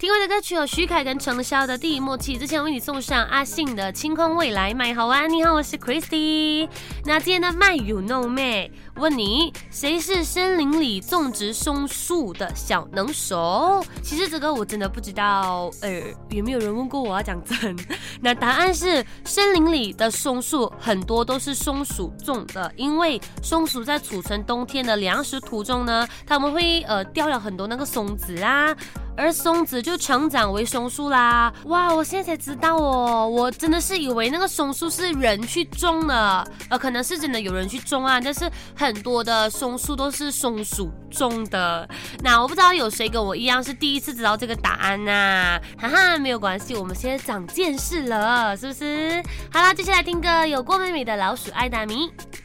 听完的歌曲有徐凯跟程潇的《第一默契》，之前为你送上阿信的《清空未来》。麦好啊，你好，我是 Christy。那今天的麦 You know me？问你，谁是森林里种植松树的小能手？其实这个我真的不知道，呃，有没有人问过我？要讲真，那答案是森林里的松树很多都是松鼠种的，因为松鼠在储存冬天的粮食途中呢，他们会呃掉了很多那个松子啊。而松子就成长为松树啦！哇，我现在才知道哦，我真的是以为那个松树是人去种的，呃，可能是真的有人去种啊，但是很多的松树都是松鼠种的。那我不知道有谁跟我一样是第一次知道这个答案呐？哈哈，没有关系，我们现在长见识了，是不是？好啦，接下来听歌，有郭美美的老鼠爱大米。